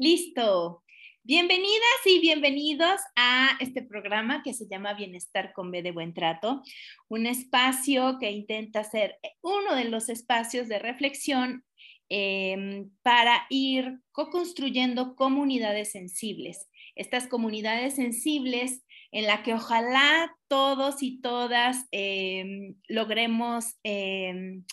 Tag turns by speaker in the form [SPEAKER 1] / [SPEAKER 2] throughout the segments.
[SPEAKER 1] Listo. Bienvenidas y bienvenidos a este programa que se llama Bienestar con B de Buen Trato, un espacio que intenta ser uno de los espacios de reflexión em, para ir co-construyendo comunidades sensibles. Estas comunidades sensibles en la que ojalá todos y todas em, logremos em,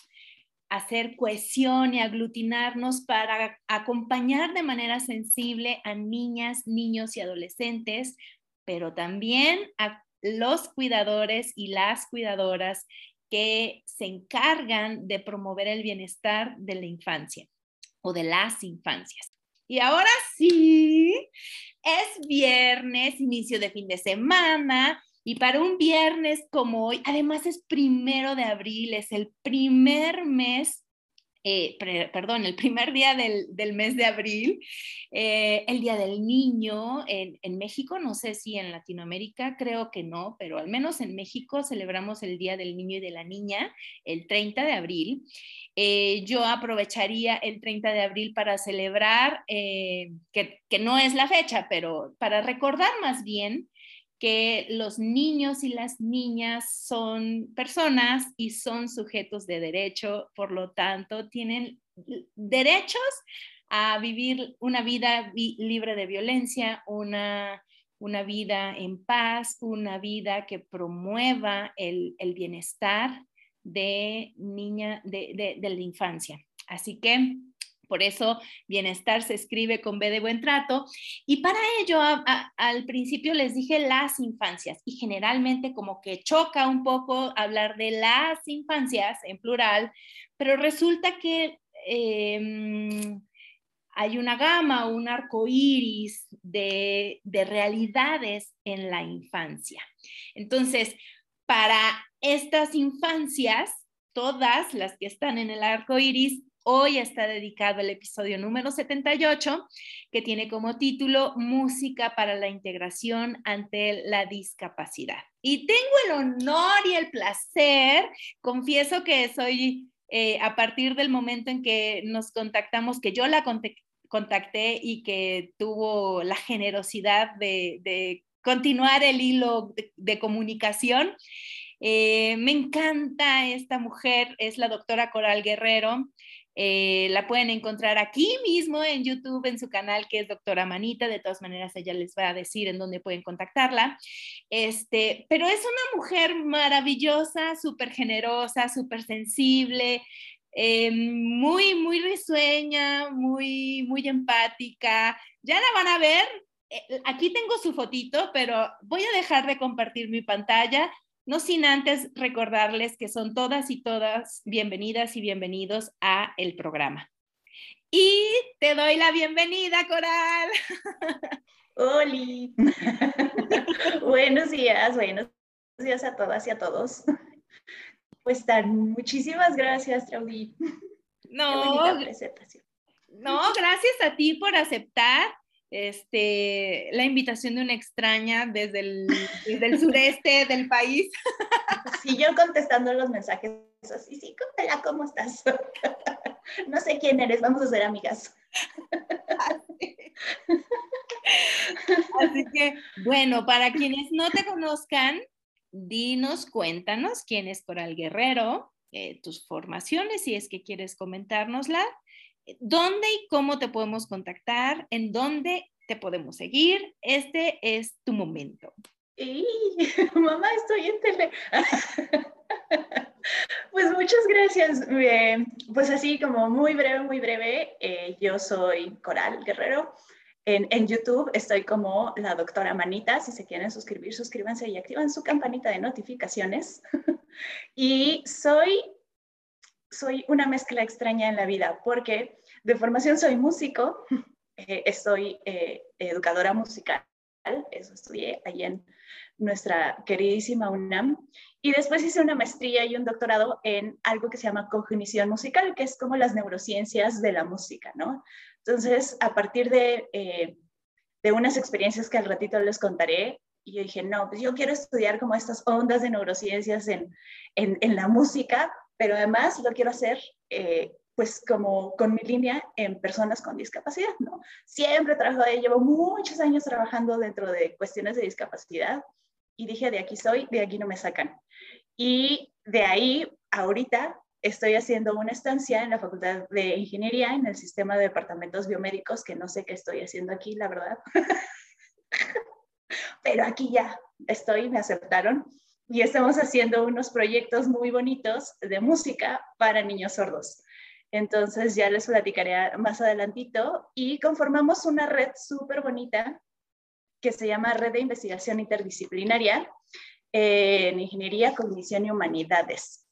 [SPEAKER 1] hacer cohesión y aglutinarnos para acompañar de manera sensible a niñas, niños y adolescentes, pero también a los cuidadores y las cuidadoras que se encargan de promover el bienestar de la infancia o de las infancias. Y ahora sí, es viernes, inicio de fin de semana, y para un viernes como hoy, además es primero de abril, es el primer mes, eh, perdón, el primer día del, mes de abril, eh, el Día del Niño en, en, México, no sé si en Latinoamérica, creo que no, pero al menos en México celebramos el Día del Niño y de la Niña el 30 de abril. Eh, yo aprovecharía el 30 de abril para celebrar, que, que no es la fecha, pero para recordar más bien que los niños y las niñas son personas y son sujetos de derecho, por lo tanto, tienen derechos a vivir una vida libre de violencia, una, una vida en paz, una vida que promueva el, bienestar de niña, de la infancia. Así que por eso bienestar se escribe con B de buen trato. Y para ello, al principio les dije las infancias y generalmente como que choca un poco hablar de las infancias en plural, pero resulta que em, hay una gama, un arco iris de, de realidades en la infancia. Entonces, para estas infancias, todas las que están en el arco iris, Hoy está dedicado el episodio número 78, que tiene como título Música para la integración ante la discapacidad. Y tengo el honor y el placer, confieso que soy, eh, a partir del momento en que nos contactamos, que yo la contacté y que tuvo la generosidad de, continuar el hilo de, comunicación. Eh, me encanta esta mujer, es la doctora Coral Guerrero. Eh, la pueden encontrar aquí mismo en YouTube, en su canal que es Doctora Manita. De todas maneras, ella les va a decir en dónde pueden contactarla. Este, pero es una mujer maravillosa, súper generosa, súper sensible, eh, muy, muy risueña, muy, muy empática. Ya la van a ver. Eh, aquí tengo su fotito, pero voy a dejar de compartir mi pantalla no sin antes recordarles que son todas y todas bienvenidas y bienvenidos a el programa. Y te doy la bienvenida, Coral.
[SPEAKER 2] Oli. buenos días, buenos días a todas y a todos. Pues tan, muchísimas gracias, Traudy.
[SPEAKER 1] No, no, gracias a ti por aceptar este, la invitación de una extraña desde el, desde sureste del país.
[SPEAKER 2] Sí, yo contestando los mensajes así, sí, hola, ¿cómo estás? No sé quién eres, vamos a ser amigas.
[SPEAKER 1] Así que, bueno, para quienes no te conozcan, dinos, cuéntanos quién es Coral Guerrero, eh, tus formaciones, si es que quieres comentárnosla, ¿Dónde y cómo te podemos contactar? ¿En dónde te podemos seguir. Este es tu momento.
[SPEAKER 2] Y, mamá, estoy en tele. Pues muchas gracias. Pues así como muy breve, muy breve, eh, yo soy Coral Guerrero. En, en, YouTube estoy como la doctora Manita. Si se quieren suscribir, suscríbanse y activan su campanita de notificaciones. y soy, soy una mezcla extraña en la vida porque de formación soy músico, eh, soy educadora musical, eso estudié ahí en nuestra queridísima UNAM. Y después hice una maestría y un doctorado en algo que se llama cognición musical, que es como las neurociencias de la música, ¿no? Entonces, a partir de, eh, de unas experiencias que al ratito les contaré, y yo dije, no, pues yo quiero estudiar como estas ondas de neurociencias en, en, en la música, pero además lo quiero hacer eh, pues como con mi línea en personas con discapacidad, ¿no? Siempre trabajo ahí, llevo muchos años trabajando dentro de cuestiones de discapacidad y dije, de aquí soy, de aquí no me sacan. Y de ahí, ahorita, estoy haciendo una estancia en la Facultad de Ingeniería en el sistema de departamentos biomédicos, que no sé qué estoy haciendo aquí, la verdad. Pero aquí ya estoy, me aceptaron y estamos haciendo unos proyectos muy bonitos de música para niños sordos. Entonces ya les platicaré más adelantito y conformamos una red súper bonita que se llama Red de Investigación Interdisciplinaria en Ingeniería, Cognición y Humanidades.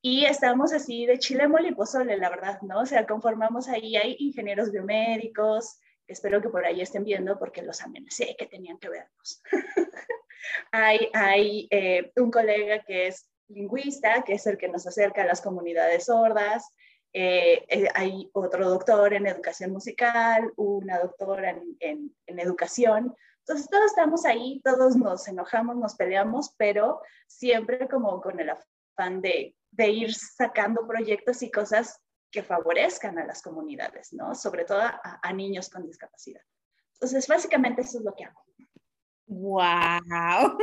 [SPEAKER 2] Y estamos así de chile, mole y la verdad, ¿no? O sea, conformamos ahí, hay ingenieros biomédicos, espero que por ahí estén viendo porque los amenacé que tenían que vernos. hay hay eh, un colega que es lingüista, que es el que nos acerca a las comunidades sordas, eh, eh, hay otro doctor en educación musical, una doctora en, en, en, educación. Entonces todos estamos ahí, todos nos enojamos, nos peleamos, pero siempre como con el afán de, de ir sacando proyectos y cosas que favorezcan a las comunidades, ¿no? Sobre todo a, a niños con discapacidad. Entonces, básicamente eso es lo que hago.
[SPEAKER 1] ¡Wow!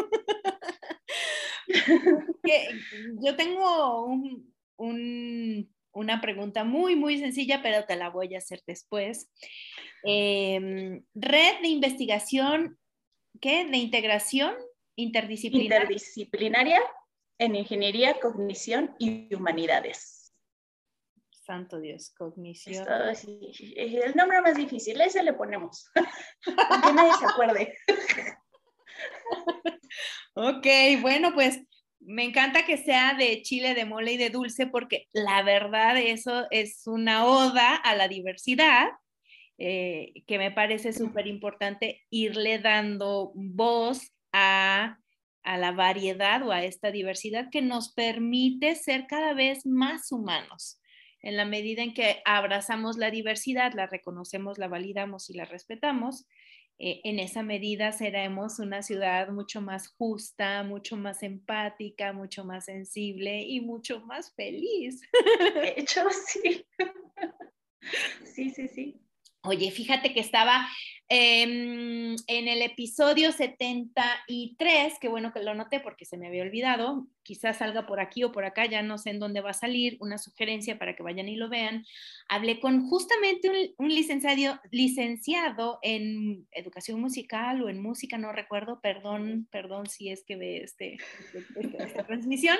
[SPEAKER 1] Yo tengo un, un una pregunta muy, muy sencilla, pero te la voy a hacer después. Em, red de investigación, ¿qué? De integración interdisciplinaria.
[SPEAKER 2] Interdisciplinaria en ingeniería, cognición y humanidades.
[SPEAKER 1] Santo Dios, cognición.
[SPEAKER 2] es el nombre más difícil, ese le ponemos. que nadie se acuerde.
[SPEAKER 1] ok, bueno, pues me encanta que sea de chile, de mole y de dulce, porque la verdad eso es una oda a la diversidad, eh, que me parece súper importante irle dando voz a, a la variedad o a esta diversidad que nos permite ser cada vez más humanos. En la medida en que abrazamos la diversidad, la reconocemos, la validamos y la respetamos, eh, en esa medida seremos una ciudad mucho más justa, mucho más empática, mucho más sensible y mucho más feliz.
[SPEAKER 2] De hecho, sí. Sí, sí, sí.
[SPEAKER 1] Oye, fíjate que estaba em, en el episodio 73, que bueno que lo noté porque se me había olvidado, quizás salga por aquí o por acá, ya no sé en dónde va a salir, una sugerencia para que vayan y lo vean. Hablé con justamente un, licenciado, licenciado en educación musical o en música, no recuerdo, perdón, perdón si es que ve este, este, esta transmisión,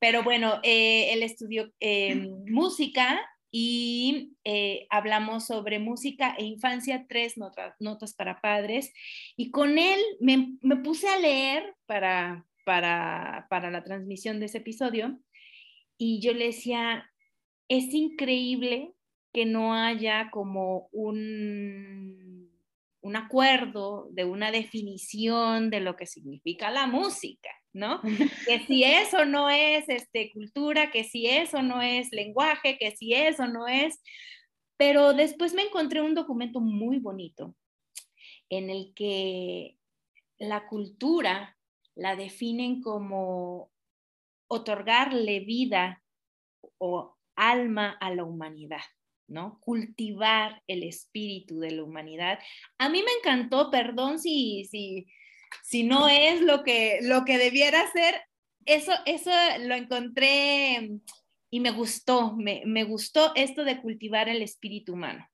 [SPEAKER 1] pero bueno, eh, él estudió em, música y eh, hablamos sobre música e infancia, tres notas, para padres. Y con él me, puse a leer para, para, para, la transmisión de ese episodio y yo le decía, es increíble que no haya como un, un acuerdo de una definición de lo que significa la música. ¿No? que si eso no es este, cultura, que si eso no es lenguaje, que si eso no es... Pero después me encontré un documento muy bonito en el que la cultura la definen como otorgarle vida o alma a la humanidad, ¿no? Cultivar el espíritu de la humanidad. A mí me encantó, perdón si, si, si no es lo que, lo que debiera ser, eso, eso lo encontré y me gustó, me, me gustó esto de cultivar el espíritu humano.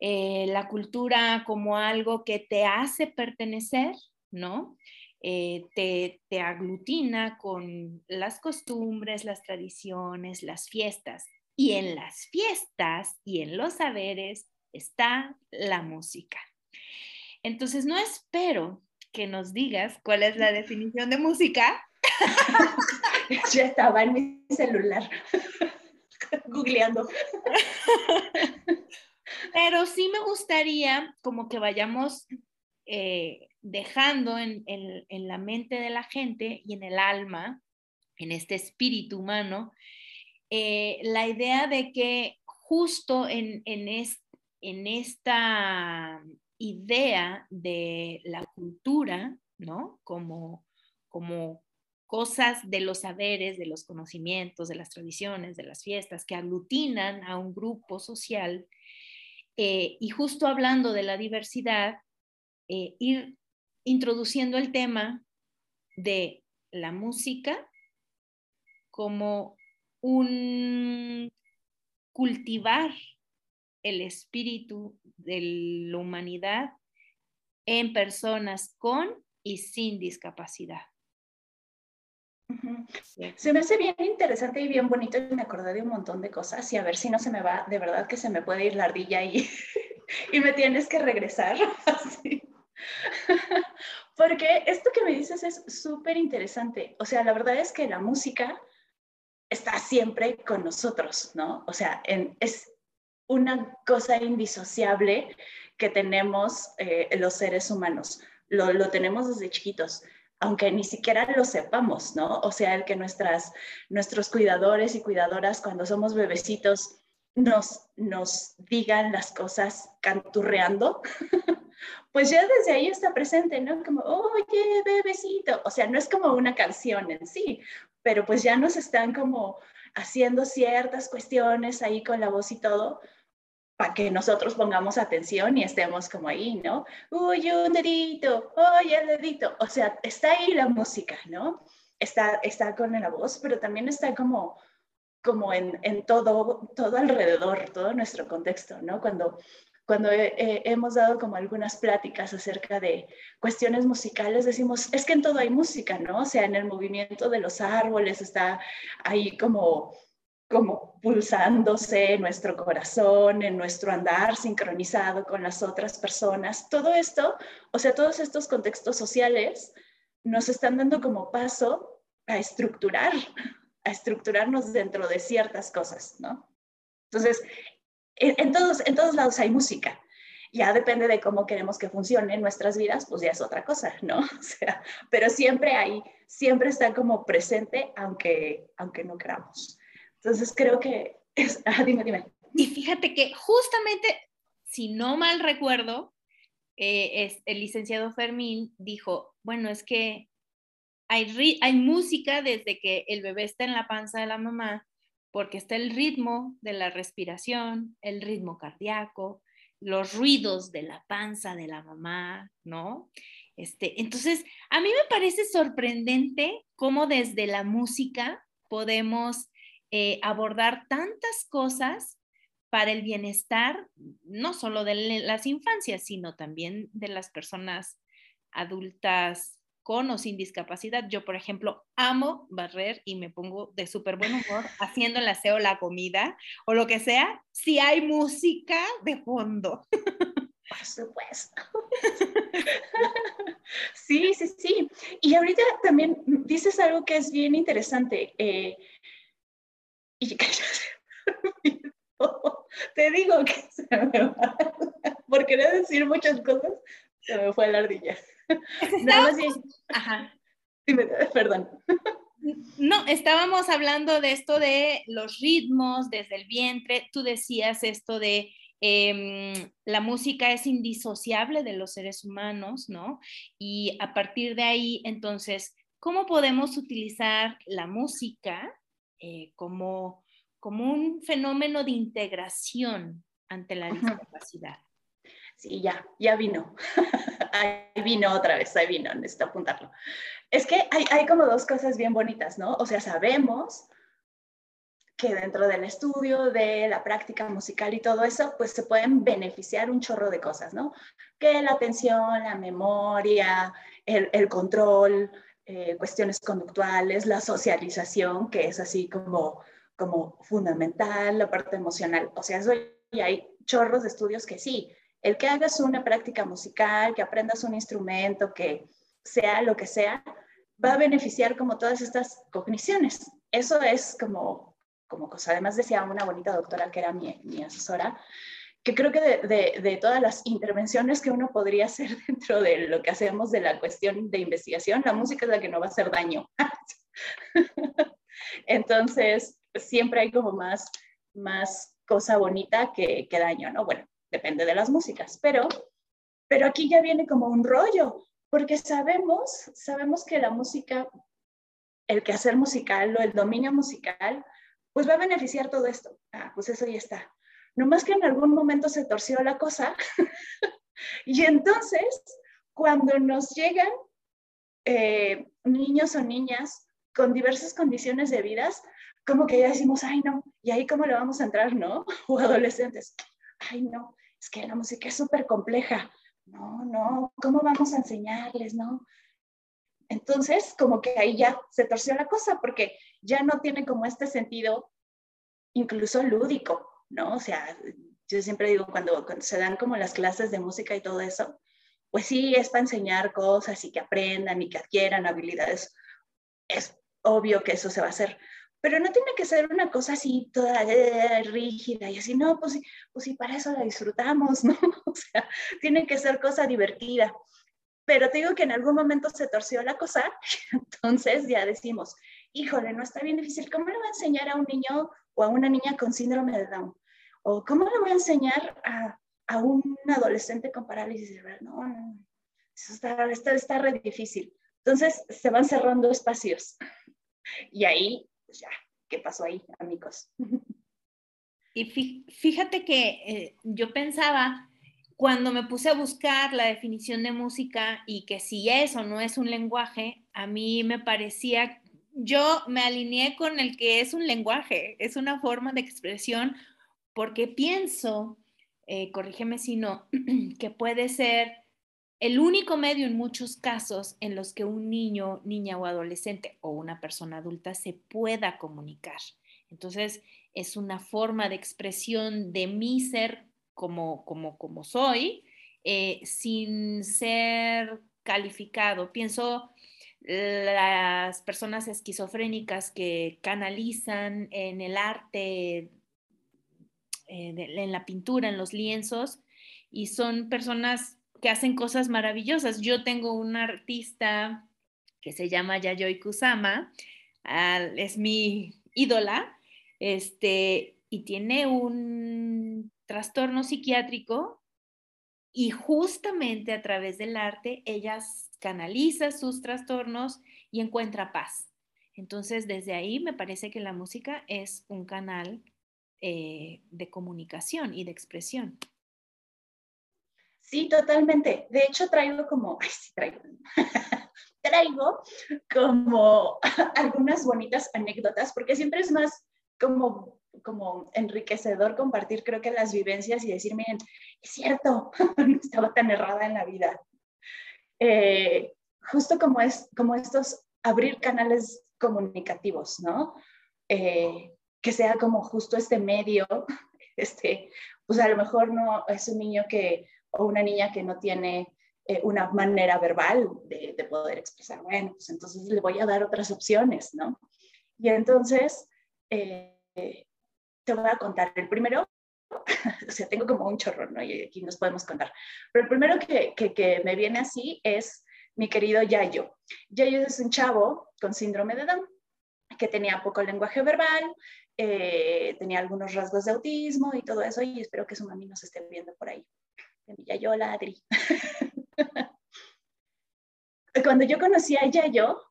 [SPEAKER 1] eh, la cultura como algo que te hace pertenecer, ¿no? Eh, te, te aglutina con las costumbres, las tradiciones, las fiestas. Y en las fiestas y en los saberes está la música. Entonces, no espero que nos digas cuál es la definición de música.
[SPEAKER 2] ya estaba en mi celular, googleando.
[SPEAKER 1] Pero sí me gustaría como que vayamos eh, dejando en, la mente de la gente y en el alma, en este espíritu humano, eh, la idea de que justo en, en esta idea de la cultura, ¿no? Como, como cosas de los saberes, de los conocimientos, de las tradiciones, de las fiestas que aglutinan a un grupo social. Eh, y justo hablando de la diversidad, eh, ir introduciendo el tema de la música como un cultivar el espíritu de la humanidad en personas con y sin discapacidad.
[SPEAKER 2] Se me hace bien interesante y bien bonito y me acordé de un montón de cosas y a ver si no se me va, de verdad que se me puede ir la ardilla y, y me tienes que regresar. Porque esto que me dices es súper interesante. O sea, la verdad es que la música está siempre con nosotros, ¿no? O sea, en, es, una cosa indisociable que tenemos eh, los seres humanos. Lo, tenemos desde chiquitos, aunque ni siquiera lo sepamos, ¿no? O sea, el que nuestras, nuestros cuidadores y cuidadoras cuando somos bebecitos nos, nos digan las cosas canturreando, pues ya desde ahí está presente, ¿no? Como, oye, bebecito. O sea, no es como una canción en sí, pero pues ya nos están como haciendo ciertas cuestiones ahí con la voz y todo, para que nosotros pongamos atención y estemos como ahí, ¿no? Uy, un dedito, uy, el dedito. O sea, está ahí la música, ¿no? Está, está con la voz, pero también está como, como en, en todo, todo alrededor, todo nuestro contexto, ¿no? Cuando, cuando hemos dado como algunas pláticas acerca de cuestiones musicales, decimos, es que en todo hay música, ¿no? O sea, en el movimiento de los árboles está ahí como como pulsándose en nuestro corazón, en nuestro andar sincronizado con las otras personas. Todo esto, o sea, todos estos contextos sociales nos están dando como paso a estructurar, a estructurarnos dentro de ciertas cosas, ¿no? Entonces, en, todos, en todos lados hay música. Ya depende de cómo queremos que funcione en nuestras vidas, pues ya es otra cosa, ¿no? Sea, pero siempre hay, siempre está como presente, aunque, aunque no queramos. Entonces creo que es, ah, dime, dime.
[SPEAKER 1] Y fíjate que justamente, si no mal recuerdo, eh, es, el licenciado Fermín dijo, bueno, es que hay, hay música desde que el bebé está en la panza de la mamá, porque está el ritmo de la respiración, el ritmo cardíaco, los ruidos de la panza de la mamá, ¿no? Este, entonces, a mí me parece sorprendente cómo desde la música podemos eh, abordar tantas cosas para el bienestar, no solo de las infancias, sino también de las personas adultas con o sin discapacidad. Yo, por ejemplo, amo barrer y me pongo de súper buen humor haciendo el aseo, la comida o lo que sea, si hay música de fondo.
[SPEAKER 2] Por supuesto. Sí, sí, sí. Y ahorita también dices algo que es bien interesante. Eh, y te digo que se me va, por querer decir muchas cosas, se me fue la ardilla. Nada más Ajá. Dime, perdón.
[SPEAKER 1] No, estábamos hablando de esto de los ritmos desde el vientre. Tú decías esto de em, la música es indisociable de los seres humanos, ¿no? Y a partir de ahí, entonces, ¿cómo podemos utilizar la música eh, como, como un fenómeno de integración ante la discapacidad.
[SPEAKER 2] Sí, ya, ya vino. ahí vino otra vez, ahí vino, necesito apuntarlo. Es que hay, hay como dos cosas bien bonitas, ¿no? O sea, sabemos que dentro del estudio, de la práctica musical y todo eso, pues se pueden beneficiar un chorro de cosas, ¿no? Que la atención, la memoria, el, control, eh, cuestiones conductuales, la socialización, que es así como, como fundamental, la parte emocional. O sea, eso, y hay chorros de estudios que sí, el que hagas una práctica musical, que aprendas un instrumento, que sea lo que sea, va a beneficiar como todas estas cogniciones. Eso es como como cosa. Además decía una bonita doctora que era mi, mi asesora, que creo que de, de, todas las intervenciones que uno podría hacer dentro de lo que hacemos de la cuestión de investigación, la música es la que no va a hacer daño. Entonces, siempre hay como más, más cosa bonita que, que, daño, ¿no? Bueno, depende de las músicas, pero, pero aquí ya viene como un rollo, porque sabemos, sabemos que la música, el quehacer musical o el dominio musical pues va a beneficiar todo esto. Ah, pues eso ya está. No más que en algún momento se torció la cosa y entonces cuando nos llegan eh, niños o niñas con diversas condiciones de vidas, como que ya decimos, ay no, y ahí cómo le vamos a entrar, ¿no? O adolescentes, ay no, es que la música es súper compleja. No, no, ¿cómo vamos a enseñarles, no? Entonces, como que ahí ya se torció la cosa, porque ya no tiene como este sentido incluso lúdico, ¿no? O sea, yo siempre digo, cuando, se dan como las clases de música y todo eso, pues sí, es para enseñar cosas y que aprendan y que adquieran habilidades. Es obvio que eso se va a hacer, pero no tiene que ser una cosa así toda eh, rígida y así, no, pues pues sí, para eso la disfrutamos, ¿no? O sea, tiene que ser cosa divertida pero te digo que en algún momento se torció la cosa, entonces ya decimos, híjole, no está bien difícil, ¿cómo le voy a enseñar a un niño o a una niña con síndrome de Down? ¿O cómo le voy a enseñar a, a un adolescente con parálisis cerebral? No, no, eso está, está, está re difícil. Entonces se van cerrando espacios. Y ahí, pues ya, ¿qué pasó ahí, amigos?
[SPEAKER 1] Y fíjate que eh, yo pensaba cuando me puse a buscar la definición de música y que si eso no es un lenguaje, a mí me parecía, yo me alineé con el que es un lenguaje, es una forma de expresión, porque pienso, eh, corrígeme si no, que puede ser el único medio en muchos casos en los que un niño, niña o adolescente o una persona adulta se pueda comunicar. Entonces, es una forma de expresión de mi ser como, como, como soy, eh, sin ser calificado. Pienso las personas esquizofrénicas que canalizan en el arte, eh, en la pintura, en los lienzos, y son personas que hacen cosas maravillosas. Yo tengo un artista que se llama Yayoi Kusama, es mi ídola, este, y tiene un trastorno psiquiátrico y justamente a través del arte ella canaliza sus trastornos y encuentra paz. Entonces, desde ahí me parece que la música es un canal eh, de comunicación y de expresión.
[SPEAKER 2] Sí, totalmente. De hecho, traigo como, traigo, traigo como algunas bonitas anécdotas, porque siempre es más como como enriquecedor compartir, creo que las vivencias y decir, miren, es cierto, no estaba tan errada en la vida. Eh, justo como es, como estos abrir canales comunicativos, ¿no? Eh, que sea como justo este medio, este, pues a lo mejor no es un niño que, o una niña que no tiene eh, una manera verbal de, de, poder expresar, bueno, pues entonces le voy a dar otras opciones, ¿no? Y entonces, te voy a contar. El primero, o sea, tengo como un chorro, ¿no? Y aquí nos podemos contar. Pero el primero que, que, me viene así es mi querido Yayo. Yayo es un chavo con síndrome de Down que tenía poco lenguaje verbal, eh, tenía algunos rasgos de autismo y todo eso, y espero que su mami nos esté viendo por ahí. Yayo, ladri. Cuando yo conocí a Yayo,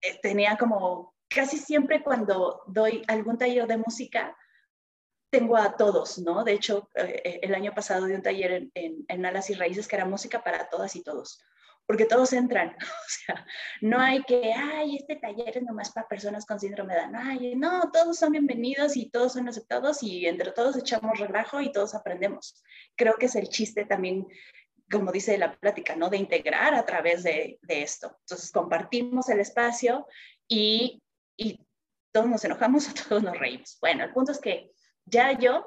[SPEAKER 2] eh, tenía como casi siempre cuando doy algún taller de música, tengo a todos, ¿no? De hecho, eh, el año pasado di un taller en, en, Alas y Raíces que era música para todas y todos, porque todos entran, o sea, no hay que, ay, este taller es nomás para personas con síndrome de Down, no, todos son bienvenidos y todos son aceptados y entre todos echamos relajo y todos aprendemos. Creo que es el chiste también, como dice la plática, ¿no? De integrar a través de, de esto. Entonces, compartimos el espacio y, y todos nos enojamos o todos nos reímos. Bueno, el punto es que ya yo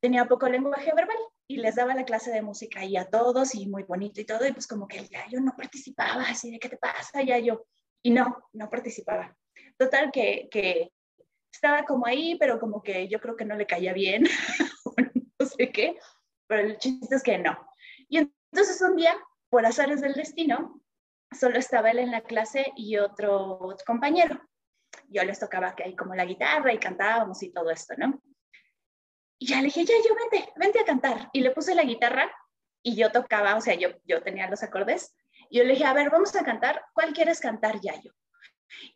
[SPEAKER 2] tenía poco lenguaje verbal y les daba la clase de música y a todos y muy bonito y todo, y pues como que ya yo no participaba, así de qué te pasa, ya yo, y no, no participaba. Total que, que estaba como ahí, pero como que yo creo que no le caía bien, no sé qué, pero el chiste es que no. Y entonces un día, por azares del destino, solo estaba él en la clase y otro compañero. Yo les tocaba que hay como la guitarra y cantábamos y todo esto, ¿no? Y ya le dije, ya, yo vente, vente a cantar. Y le puse la guitarra y yo tocaba, o sea, yo, yo tenía los acordes. Y yo le dije, a ver, vamos a cantar, ¿cuál quieres cantar, Yayo?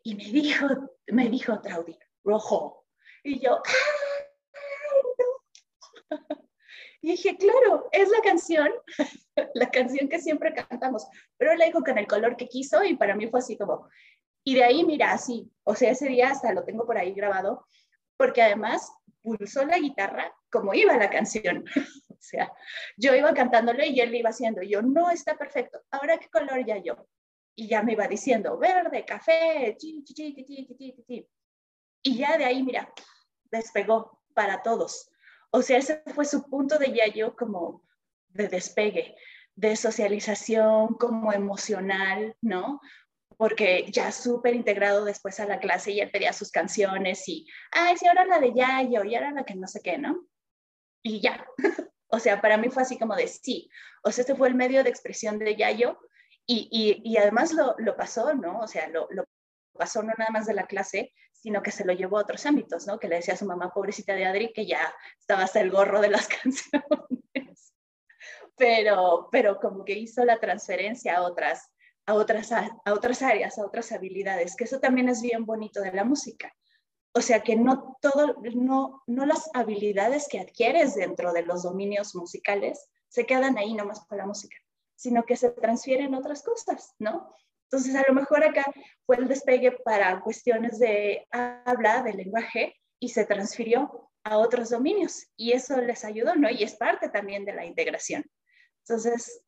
[SPEAKER 2] Y me dijo, me dijo Traudy, rojo. Y yo, no! Y dije, claro, es la canción, la canción que siempre cantamos. Pero le dijo con el color que quiso y para mí fue así como, y de ahí, mira, así, o sea, ese día hasta lo tengo por ahí grabado, porque además pulsó la guitarra como iba la canción. o sea, yo iba cantándole y él le iba haciendo. yo, no está perfecto. Ahora, ¿qué color ya yo? Y ya me iba diciendo, verde, café, chi, chi, chi, chi, chi, Y ya de ahí, mira, despegó para todos. O sea, ese fue su punto de ya yo como de despegue, de socialización, como emocional, ¿no? Porque ya súper integrado después a la clase y él pedía sus canciones y, ay, sí, ahora la de Yayo y ahora la que no sé qué, ¿no? Y ya. o sea, para mí fue así como de sí. O sea, este fue el medio de expresión de Yayo y, y, y además lo, lo, pasó, ¿no? O sea, lo, lo, pasó no nada más de la clase, sino que se lo llevó a otros ámbitos, ¿no? Que le decía a su mamá, pobrecita de Adri, que ya estaba hasta el gorro de las canciones. pero, pero como que hizo la transferencia a otras, a otras, a otras áreas, a otras habilidades, que eso también es bien bonito de la música. O sea que no todo, no, no las habilidades que adquieres dentro de los dominios musicales se quedan ahí nomás para la música, sino que se transfieren otras cosas, ¿no? Entonces, a lo mejor acá fue el despegue para cuestiones de habla, de lenguaje, y se transfirió a otros dominios. Y eso les ayudó, ¿no? Y es parte también de la integración. Entonces,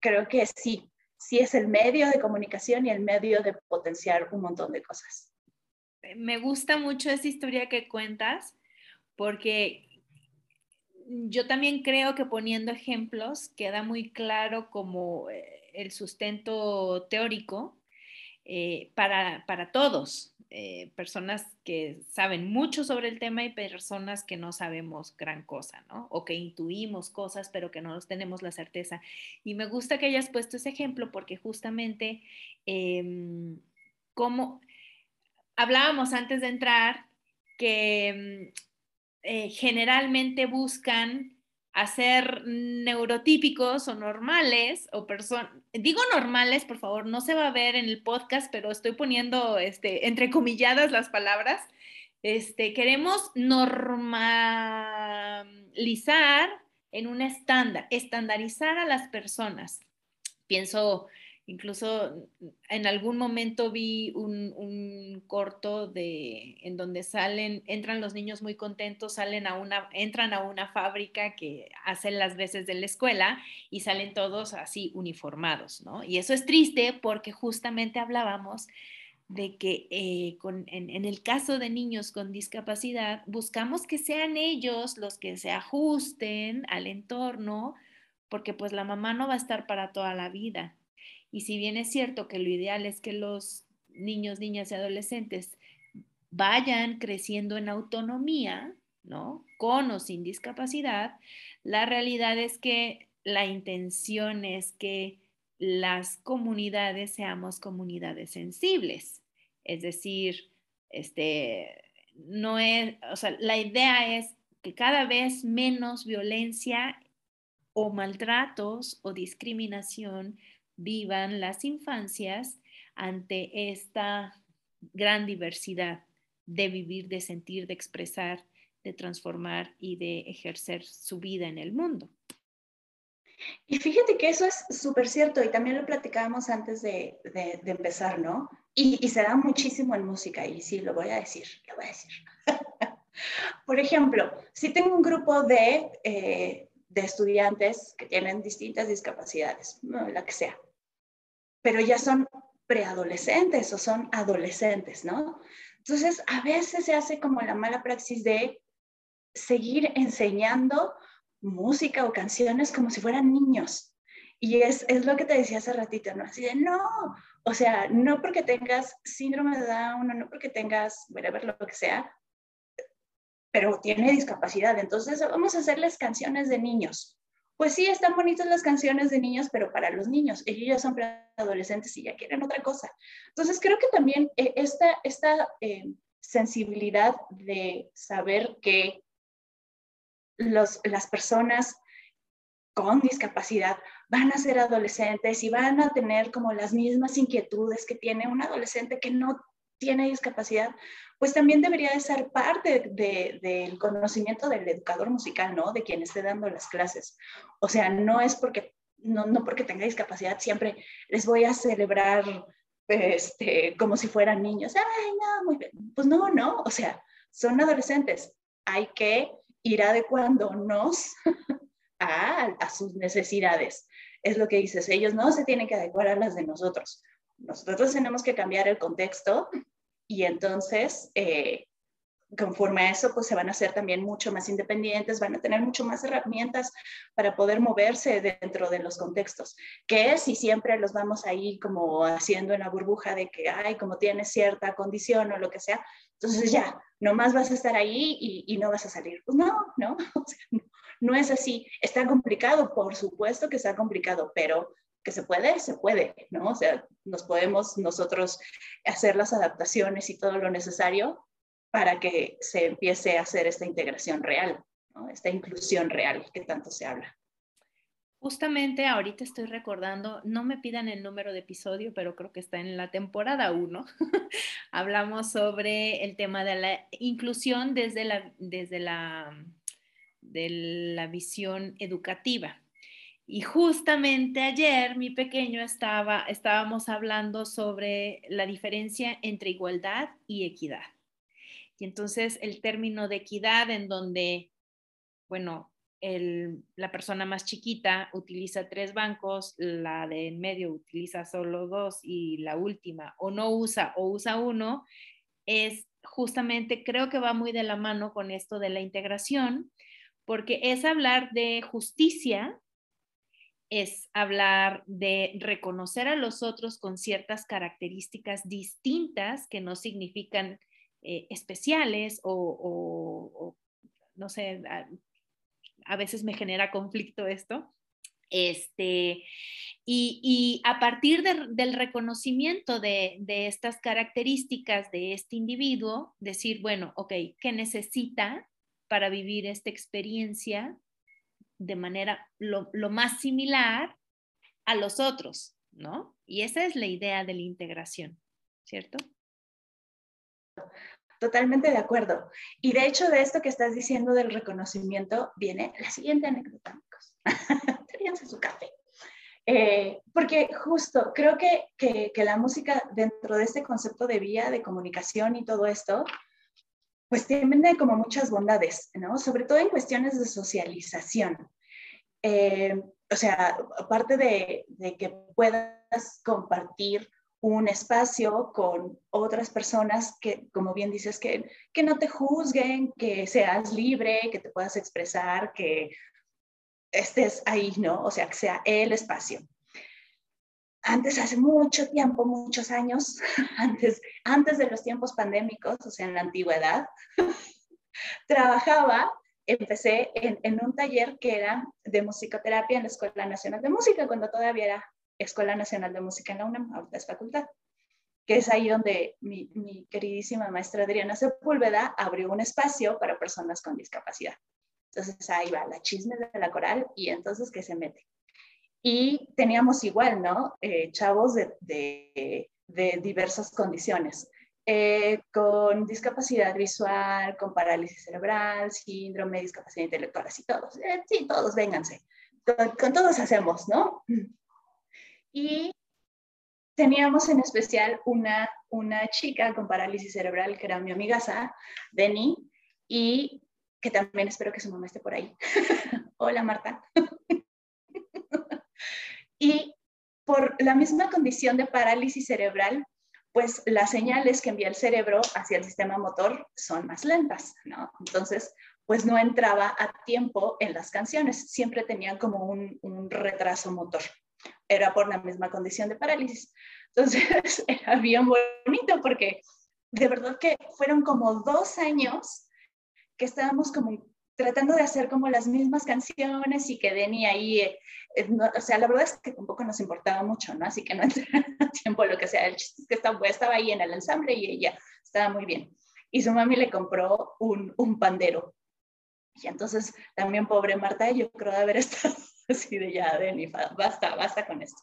[SPEAKER 2] creo que sí, sí es el medio de comunicación y el medio de potenciar un montón de cosas.
[SPEAKER 1] Me gusta mucho esa historia que cuentas porque yo también creo que poniendo ejemplos queda muy claro como eh, el sustento teórico eh, para, para todos, eh, personas que saben mucho sobre el tema y personas que no sabemos gran cosa, ¿no? O que intuimos cosas, pero que no tenemos la certeza. Y me gusta que hayas puesto ese ejemplo porque justamente eh, como hablábamos antes de entrar que mm, eh, generalmente buscan hacer neurotípicos o normales o personas, digo normales, por favor, no se va a ver en el podcast, pero estoy poniendo este, entrecomilladas las palabras. Este, queremos normalizar en un estándar, estandarizar a las personas. Pienso Incluso en algún momento vi un, corto de, en donde salen, entran los niños muy contentos, salen a una, entran a una fábrica que hacen las veces de la escuela y salen todos así uniformados, ¿no? Y eso es triste porque justamente hablábamos de que eh, en, en, el caso de niños con discapacidad, buscamos que sean ellos los que se ajusten al entorno, porque pues la mamá no va a estar para toda la vida. Y si bien es cierto que lo ideal es que los niños, niñas y adolescentes vayan creciendo en autonomía, ¿no? Con o sin discapacidad, la realidad es que la intención es que las comunidades seamos comunidades sensibles. Es decir, este, no es, o sea, la idea es que cada vez menos violencia o maltratos o discriminación vivan las infancias ante esta gran diversidad de vivir, de sentir, de expresar, de transformar y de ejercer su vida en el mundo.
[SPEAKER 2] Y fíjate que eso es súper cierto y también lo platicábamos antes de, de, empezar, ¿no? Y, y, se da muchísimo en música y sí, lo voy a decir, lo voy a decir. Por ejemplo, si tengo un grupo de, eh, de estudiantes que tienen distintas discapacidades, la que sea, pero ya son preadolescentes o son adolescentes, ¿no? Entonces, a veces se hace como la mala praxis de seguir enseñando música o canciones como si fueran niños. Y es, es, lo que te decía hace ratito, ¿no? Así de, no, o sea, no porque tengas síndrome de Down, no porque tengas, ver lo que sea, pero tiene discapacidad, entonces vamos a hacerles canciones de niños. Pues sí, están bonitas las canciones de niños, pero para los niños, ellos ya son adolescentes y ya quieren otra cosa. Entonces creo que también eh, esta, esta eh, sensibilidad de saber que los, las personas con discapacidad van a ser adolescentes y van a tener como las mismas inquietudes que tiene un adolescente que no tiene discapacidad, pues también debería de ser parte del conocimiento del educador musical, ¿no? De quien esté dando las clases. O sea, no es porque, no, porque tenga discapacidad, siempre les voy a celebrar este, como si fueran niños. Ay, no, muy. Pues no, no, o sea, son adolescentes. Hay que ir adecuándonos a, a sus necesidades. Es lo que dices, ellos no se tienen que adecuar a las de nosotros. Nosotros tenemos que cambiar el contexto y entonces, eh, conforme a eso, pues se van a hacer también mucho más independientes, van a tener mucho más herramientas para poder moverse dentro de los contextos, que si siempre los vamos ahí como haciendo en la burbuja de que, ay, como tienes cierta condición o lo que sea, entonces ya, nomás vas a estar ahí y, no vas a salir. Pues no, no, no, no es así. Está complicado, por supuesto que está complicado, pero que se puede, se puede, ¿no? O sea, nos podemos nosotros hacer las adaptaciones y todo lo necesario para que se empiece a hacer esta integración real, ¿no? esta inclusión real que tanto se habla.
[SPEAKER 1] Justamente ahorita estoy recordando, no me pidan el número de episodio, pero creo que está en la temporada 1. Hablamos sobre el tema de la inclusión desde la, desde la, de la visión educativa. Y justamente ayer mi pequeño estaba, estábamos hablando sobre la diferencia entre igualdad y equidad. Y entonces el término de equidad en donde, bueno, la persona más chiquita utiliza tres bancos, la de en medio utiliza solo dos y la última o no usa o usa uno, es justamente, creo que va muy de la mano con esto de la integración, porque es hablar de justicia es hablar de reconocer a los otros con ciertas características distintas que no significan eh, especiales o, no sé, a, veces me genera conflicto esto. Este, y, a partir del reconocimiento de, de, estas características de este individuo, decir, bueno, ok, ¿qué necesita para vivir esta experiencia de manera lo, más similar a los otros, ¿no? Y esa es la idea de la integración, ¿cierto?
[SPEAKER 2] Totalmente de acuerdo. Y de hecho, de esto que estás diciendo del reconocimiento, viene la siguiente anécdota, amigos. su café. Eh, porque justo creo que, que, que, la música dentro de este concepto de vía de comunicación y todo esto, pues tiene como muchas bondades, ¿no? Sobre todo en cuestiones de socialización. Eh, o sea, aparte de, que puedas compartir un espacio con otras personas que, como bien dices, que, que no te juzguen, que seas libre, que te puedas expresar, que estés ahí, ¿no? O sea, que sea el espacio. Antes, hace mucho tiempo, muchos años, antes, antes de los tiempos pandémicos, o sea, en la antigüedad, trabajaba empecé en, un taller que era de musicoterapia en la Escuela Nacional de Música, cuando todavía era Escuela Nacional de Música en la UNAM, ahorita es facultad, que es ahí donde mi, queridísima maestra Adriana Sepúlveda abrió un espacio para personas con discapacidad. Entonces ahí va la chisme de la coral y entonces que se mete. Y teníamos igual, ¿no? Eh, chavos de, de, de diversas condiciones. Eh, con discapacidad visual, con parálisis cerebral, síndrome, discapacidad intelectual, así todos. Eh, sí, todos, vénganse. con, todos hacemos, ¿no? Y teníamos en especial una, una chica con parálisis cerebral que era mi amiga Sa, Denny, y que también espero que su mamá esté por ahí. Hola Marta. Y por la misma condición de parálisis cerebral, pues las señales que envía el cerebro hacia el sistema motor son más lentas, ¿no? Entonces, pues no entraba a tiempo en las canciones, siempre tenían como un, retraso motor. Era por la misma condición de parálisis. Entonces, era bien bonito porque de verdad que fueron como dos años que estábamos como tratando de hacer como las mismas canciones y que Denny ahí, eh, o sea, la verdad es que tampoco nos importaba mucho, ¿no? Así que no entré a tiempo lo que sea, el chiste es que estaba, estaba ahí en el ensamble y ella estaba muy bien. Y su mami le compró un, un pandero. Y entonces también pobre Marta, yo creo de haber estado así de ya, Denny, basta, basta con esto.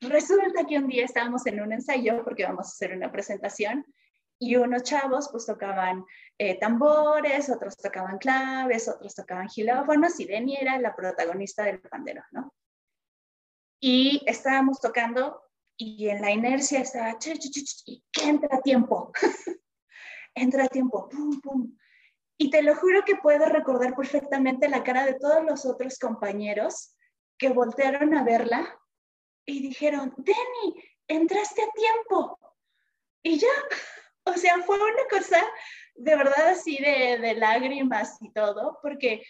[SPEAKER 2] Resulta que un día estábamos en un ensayo porque vamos a hacer una presentación y unos chavos pues tocaban eh, tambores, otros tocaban claves, otros tocaban gilófonos y Denny era la protagonista del pandero, ¿no? Y estábamos tocando y en la inercia estaba, y que entra tiempo, entra tiempo, pum, pum. Y te lo juro que puedo recordar perfectamente la cara de todos los otros compañeros que voltearon a verla y dijeron, Denny, entraste a tiempo. Y ya, o sea, fue una cosa de verdad así de, de lágrimas y todo, porque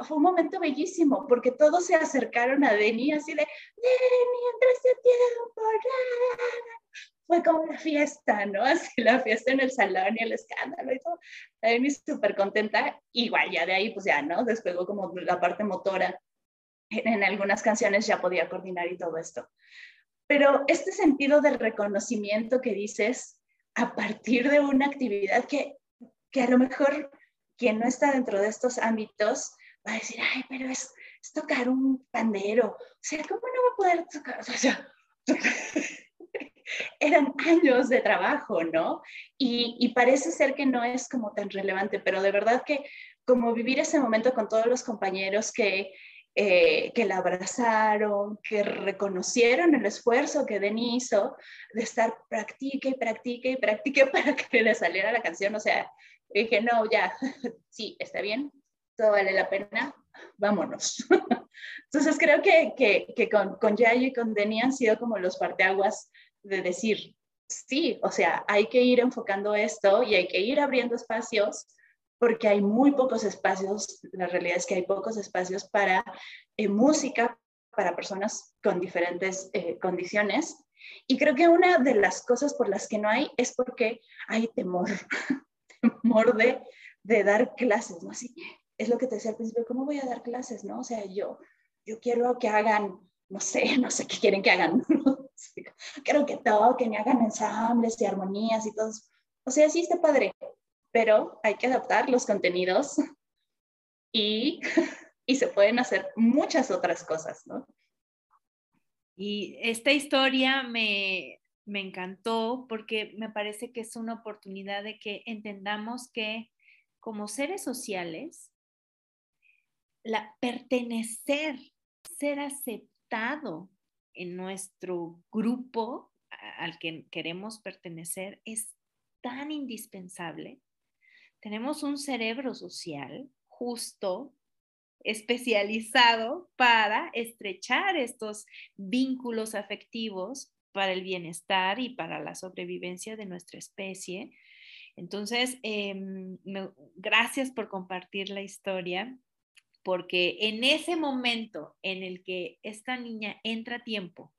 [SPEAKER 2] fue un momento bellísimo, porque todos se acercaron a Denny así de, Denny, entraste a tiempo. Fue como una fiesta, ¿no? Así la fiesta en el salón y el escándalo y todo. Denny súper contenta. Igual ya de ahí, pues ya, ¿no? Despegó como la parte motora. En, en algunas canciones ya podía coordinar y todo esto. Pero este sentido del reconocimiento que dices, a partir de una actividad que, que a lo mejor quien no está dentro de estos ámbitos va a decir, ay, pero es, tocar un pandero. O sea, ¿cómo no va a poder tocar? O sea, eran años de trabajo, ¿no? Y, y, parece ser que no es como tan relevante, pero de verdad que como vivir ese momento con todos los compañeros que eh, que la abrazaron, que reconocieron el esfuerzo que Denny hizo de estar practique y practique y practique para que le saliera la canción. O sea, dije, no, ya, sí, está bien, todo vale la pena, vámonos. Entonces creo que, que, que con, con Yayo y con Denny han sido como los parteaguas de decir, sí, o sea, hay que ir enfocando esto y hay que ir abriendo espacios porque hay muy pocos espacios, la realidad es que hay pocos espacios para eh, música para personas con diferentes eh, condiciones. Y creo que una de las cosas por las que no hay es porque hay temor, temor de, de dar clases, ¿no? Así, es lo que te decía al principio, ¿cómo voy a dar clases, no? O sea, yo, yo quiero que hagan, no sé, no sé qué quieren que hagan, quiero que toquen y hagan ensambles y armonías y todo. O sea, sí está padre, pero hay que adaptar los contenidos y, y se pueden hacer muchas otras cosas, ¿no?
[SPEAKER 1] Y esta historia me, me encantó porque me parece que es una oportunidad de que entendamos que como seres sociales, la pertenecer, ser aceptado en nuestro grupo al que queremos pertenecer es tan indispensable tenemos un cerebro social justo, especializado para estrechar estos vínculos afectivos para el bienestar y para la sobrevivencia de nuestra especie. Entonces, em, gracias por compartir la historia, porque en ese momento en el que esta niña entra a tiempo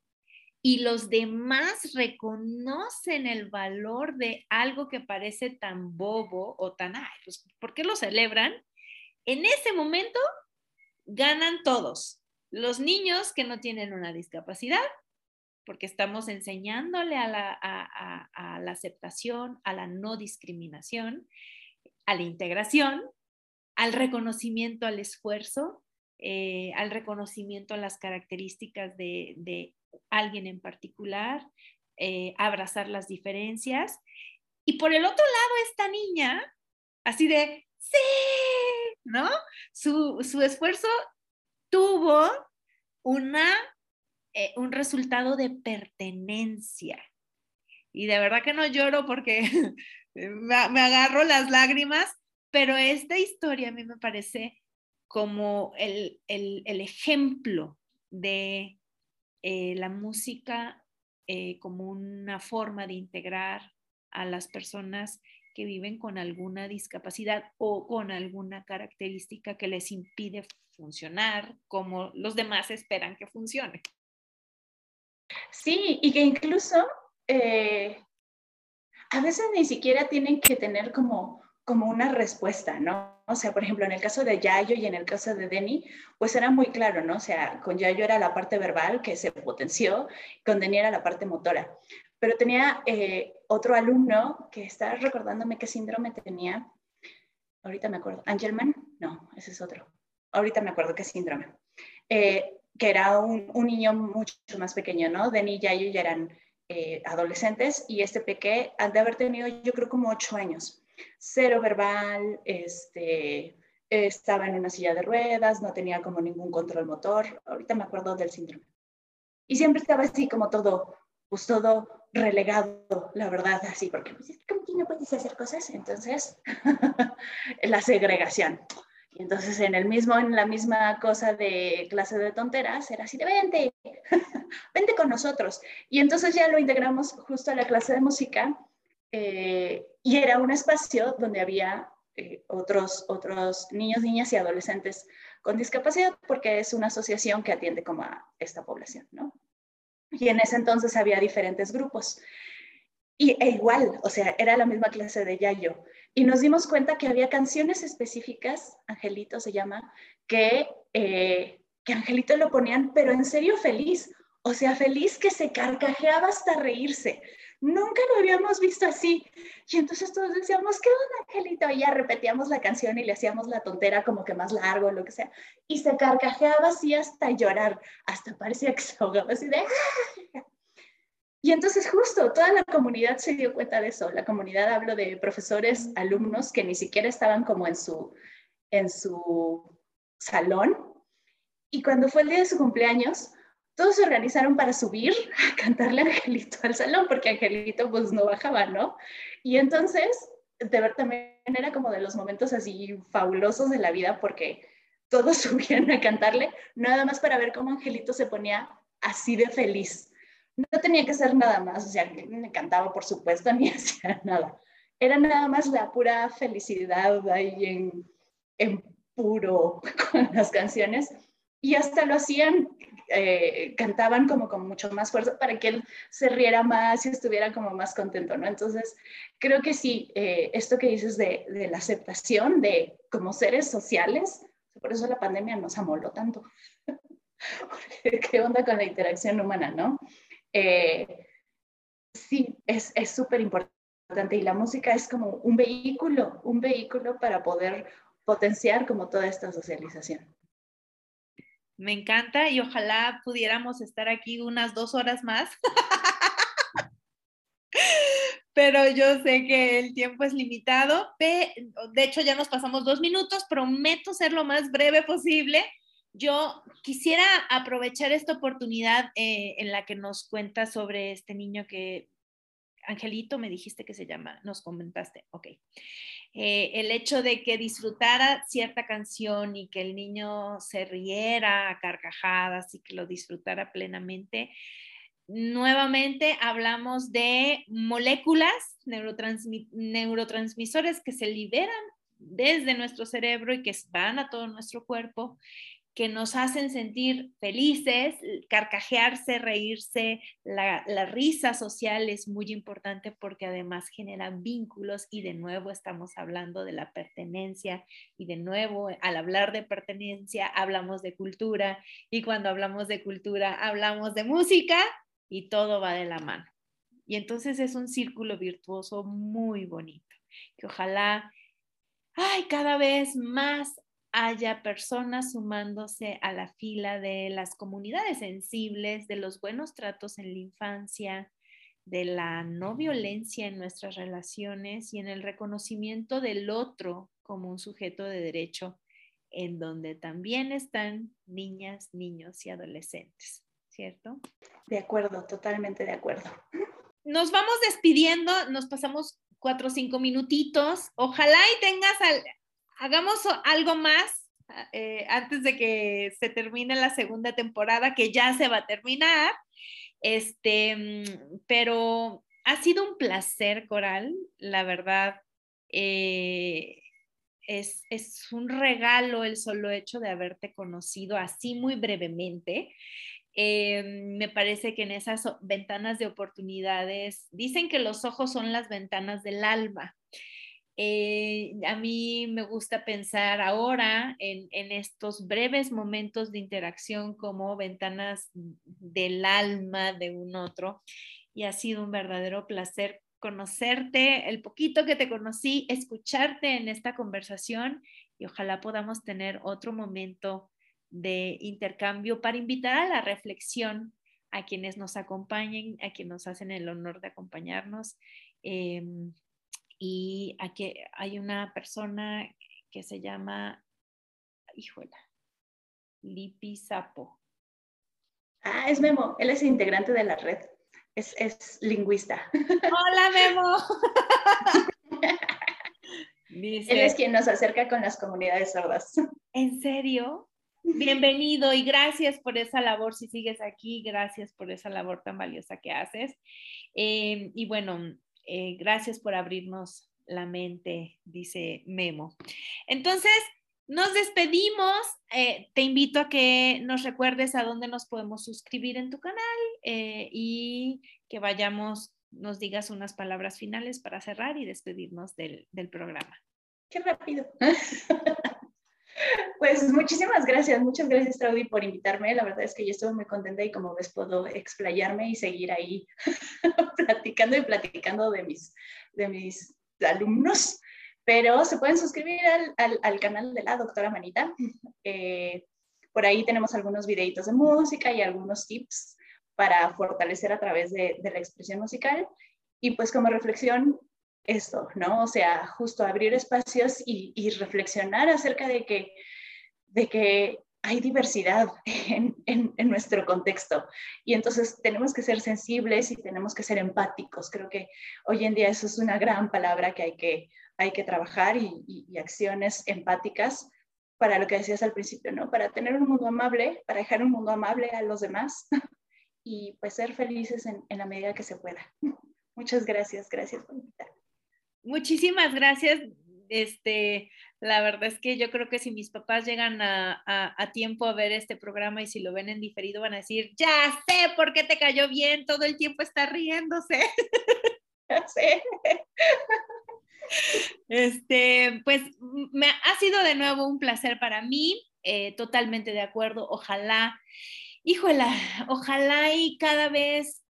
[SPEAKER 1] y los demás reconocen el valor de algo que parece tan bobo o tan, ay, pues, ¿por qué lo celebran? En ese momento ganan todos. Los niños que no tienen una discapacidad, porque estamos enseñándole a la, aceptación, a la no discriminación, a la integración, al reconocimiento al esfuerzo, eh, al reconocimiento a las características de, alguien en particular, eh, abrazar las diferencias. Y por el otro lado, esta niña, así de, sí, ¿no? Su, su esfuerzo tuvo una, eh, un resultado de pertenencia. Y de verdad que no lloro porque me, agarro las lágrimas, pero esta historia a mí me parece como el, ejemplo de eh, la música eh, como una forma de integrar a las personas que viven con alguna discapacidad o con alguna característica que les impide funcionar como los demás esperan que funcione.
[SPEAKER 2] Sí, y que incluso eh, a veces ni siquiera tienen que tener como, como una respuesta, ¿no? O sea, por ejemplo, en el caso de Yayo y en el caso de Denny, pues era muy claro, ¿no? O sea, con Yayo era la parte verbal que se potenció, con Denny era la parte motora. Pero tenía eh, otro alumno que está recordándome qué síndrome tenía. Ahorita me acuerdo. ¿Angelman? No, ese es otro. Ahorita me acuerdo qué síndrome. Eh, que era un, niño mucho más pequeño, ¿no? Denny y Yayo ya eran eh, adolescentes y este peque han de haber tenido yo creo como ocho años. Cero verbal, este, estaba en una silla de ruedas, no tenía como ningún control motor. Ahorita me acuerdo del síndrome. Y siempre estaba así como todo pues todo relegado, la verdad, así, porque pues, como que no puedes hacer cosas, entonces la segregación. Y entonces en el mismo, en la misma cosa de clase de tonteras, era así de vente, vente con nosotros. Y entonces ya lo integramos justo a la clase de música eh, y era un espacio donde había eh, otros, otros niños, niñas y adolescentes con discapacidad, porque es una asociación que atiende como a esta población, ¿no? Y en ese entonces había diferentes grupos. Y e igual, o sea, era la misma clase de Yayo. Y nos dimos cuenta que había canciones específicas, Angelito se llama, que, eh, que Angelito lo ponían, pero en serio feliz. O sea, feliz que se carcajeaba hasta reírse. Nunca lo habíamos visto así. Y entonces todos decíamos, ¿qué onda, Angelito? Y ya repetíamos la canción y le hacíamos la tontera como que más largo, lo que sea. Y se carcajeaba así hasta llorar, hasta parecía que se ahogaba así de... Ah". Y entonces justo toda la comunidad se dio cuenta de eso. La comunidad, hablo de profesores, alumnos que ni siquiera estaban como en su, en su salón. Y cuando fue el día de su cumpleaños, todos se organizaron para subir a cantarle a Angelito al salón, porque Angelito pues no bajaba, ¿no? Y entonces, de ver también era como de los momentos así fabulosos de la vida, porque todos subían a cantarle, nada más para ver cómo Angelito se ponía así de feliz. No tenía que hacer nada más, o sea, ni cantaba, por supuesto, ni hacía nada. Era nada más la pura felicidad ahí en, en puro con las canciones. Y hasta lo hacían eh, cantaban como con mucho más fuerza para que él se riera más y estuviera como más contento, ¿no? Entonces, creo que sí, eh, esto que dices de, la aceptación de como seres sociales, por eso la pandemia nos amoló tanto. ¿Qué onda con la interacción humana, no? Eh, sí, es súper importante y la música es como un vehículo, un vehículo para poder potenciar como toda esta socialización.
[SPEAKER 1] Me encanta y ojalá pudiéramos estar aquí unas dos horas más. Pero yo sé que el tiempo es limitado. De hecho, ya nos pasamos dos minutos. Prometo ser lo más breve posible. Yo quisiera aprovechar esta oportunidad eh, en la que nos cuenta sobre este niño que, Angelito, me dijiste que se llama, nos comentaste, ok. Eh, el hecho de que disfrutara cierta canción y que el niño se riera a carcajadas y que lo disfrutara plenamente. Nuevamente hablamos de moléculas, neurotransmisores que se liberan desde nuestro cerebro y que van a todo nuestro cuerpo que nos hacen sentir felices, carcajearse, reírse, la, risa social es muy importante porque además genera vínculos y de nuevo estamos hablando de la pertenencia y de nuevo al hablar de pertenencia hablamos de cultura y cuando hablamos de cultura hablamos de música y todo va de la mano. Y entonces es un círculo virtuoso muy bonito que ojalá ay, cada vez más haya personas sumándose a la fila de las comunidades sensibles, de los buenos tratos en la infancia, de la no violencia en nuestras relaciones y en el reconocimiento del otro como un sujeto de derecho en donde también están niñas, niños y adolescentes, ¿cierto?
[SPEAKER 2] De acuerdo, totalmente de acuerdo.
[SPEAKER 1] Nos vamos despidiendo, nos pasamos cuatro o cinco minutitos. Ojalá y tengas, hagamos algo más eh, antes de que se termine la segunda temporada, que ya se va a terminar. Este, mm, pero ha sido un placer, Coral, la verdad. Eh, es, es, un regalo el solo hecho de haberte conocido así muy brevemente. Eh, me parece que en esas ventanas de oportunidades, dicen que los ojos son las ventanas del alma. Eh, a mí me gusta pensar ahora en, estos breves momentos de interacción como ventanas del alma de un otro y ha sido un verdadero placer conocerte, el poquito que te conocí, escucharte en esta conversación y ojalá podamos tener otro momento de intercambio para invitar a la reflexión a quienes nos acompañen, a quienes nos hacen el honor de acompañarnos. Em, y aquí hay una persona que se llama, híjola, Lipi Sapo.
[SPEAKER 2] Ah, es Memo, él es integrante de la red, es, es lingüista.
[SPEAKER 1] Hola Memo.
[SPEAKER 2] Él es quien nos acerca con las comunidades sordas.
[SPEAKER 1] ¿En serio? Bienvenido y gracias por esa labor. Si sigues aquí, gracias por esa labor tan valiosa que haces. Eh, y bueno, eh, gracias por abrirnos la mente, dice Memo. Entonces, nos despedimos. Eh, te invito a que nos recuerdes a dónde nos podemos suscribir en tu canal y que vayamos, nos digas unas palabras finales para cerrar y despedirnos del, del programa.
[SPEAKER 2] Qué rápido. Pues muchísimas gracias, muchas gracias Traudy por invitarme. La verdad es que yo estuve muy contenta y como ves puedo explayarme y seguir ahí platicando y platicando de mis, de mis alumnos. Pero se pueden suscribir al, al, canal de la doctora Manita. Eh, por ahí tenemos algunos videitos de música y algunos tips para fortalecer a través de, de la expresión musical. Y pues como reflexión, esto, ¿no? O sea, justo abrir espacios y, y reflexionar acerca de que de que hay diversidad en, en, nuestro contexto y entonces tenemos que ser sensibles y tenemos que ser empáticos. Creo que hoy en día eso es una gran palabra que hay que, hay que trabajar y, y, acciones empáticas para lo que decías al principio, ¿no? Para tener un mundo amable, para dejar un mundo amable a los demás y pues ser felices en, en la medida que se pueda. Muchas gracias, gracias por invitarme.
[SPEAKER 1] Muchísimas gracias. Este, la verdad es que yo creo que si mis papás llegan a, tiempo a ver este programa y si lo ven en diferido van a decir, ya sé por qué te cayó bien, todo el tiempo está riéndose.
[SPEAKER 2] Ya sé.
[SPEAKER 1] Este, pues ha sido de nuevo un placer para mí, eh, totalmente de acuerdo. Ojalá, híjola, ojalá y cada vez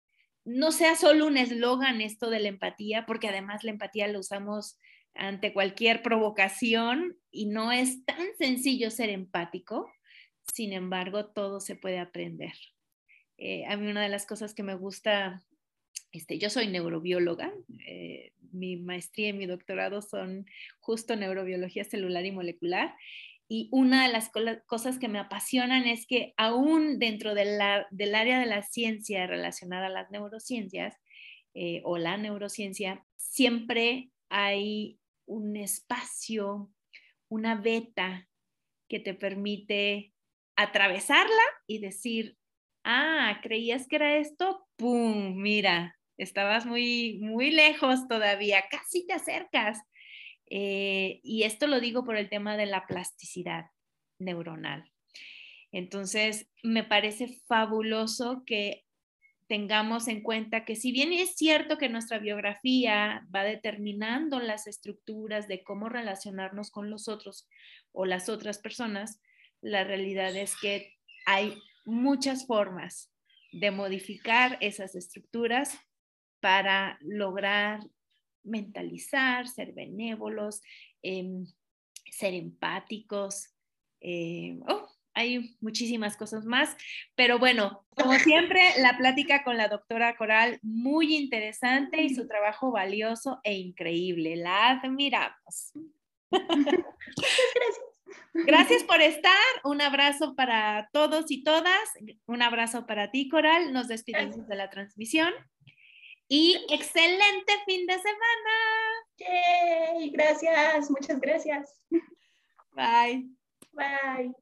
[SPEAKER 1] no sea solo un eslogan esto de la empatía, porque además la empatía la usamos ante cualquier provocación y no es tan sencillo ser empático, sin embargo, todo se puede aprender. Eh, a mí una de las cosas que me gusta, este, yo soy neurobióloga, eh, mi maestría y mi doctorado son justo neurobiología celular y molecular, y una de las cosas que me apasionan es que aún dentro del área de la ciencia relacionada a las neurociencias eh, o la neurociencia, siempre hay un espacio, una beta que te permite atravesarla y decir, ah, creías que era esto, ¡pum! Mira, estabas muy, muy lejos todavía, casi te acercas. Eh, y esto lo digo por el tema de la plasticidad neuronal. Entonces, me parece fabuloso que tengamos en cuenta que si bien es cierto que nuestra biografía va determinando las estructuras de cómo relacionarnos con los otros o las otras personas, la realidad es que hay muchas formas de modificar esas estructuras para lograr mentalizar, ser benévolos, em, ser empáticos. Eh, oh, hay muchísimas cosas más, pero bueno, como siempre, la plática con la doctora Coral, muy interesante y su trabajo valioso e increíble. La admiramos.
[SPEAKER 2] Gracias.
[SPEAKER 1] Gracias por estar. Un abrazo para todos y todas. Un abrazo para ti, Coral. Nos despedimos de la transmisión. Y excelente fin de semana.
[SPEAKER 2] Yay, gracias, muchas gracias.
[SPEAKER 1] Bye.
[SPEAKER 2] Bye.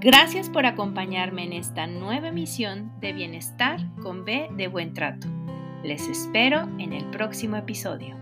[SPEAKER 1] Gracias por acompañarme en esta nueva emisión de Bienestar con B de Buen Trato. Les espero en el próximo episodio.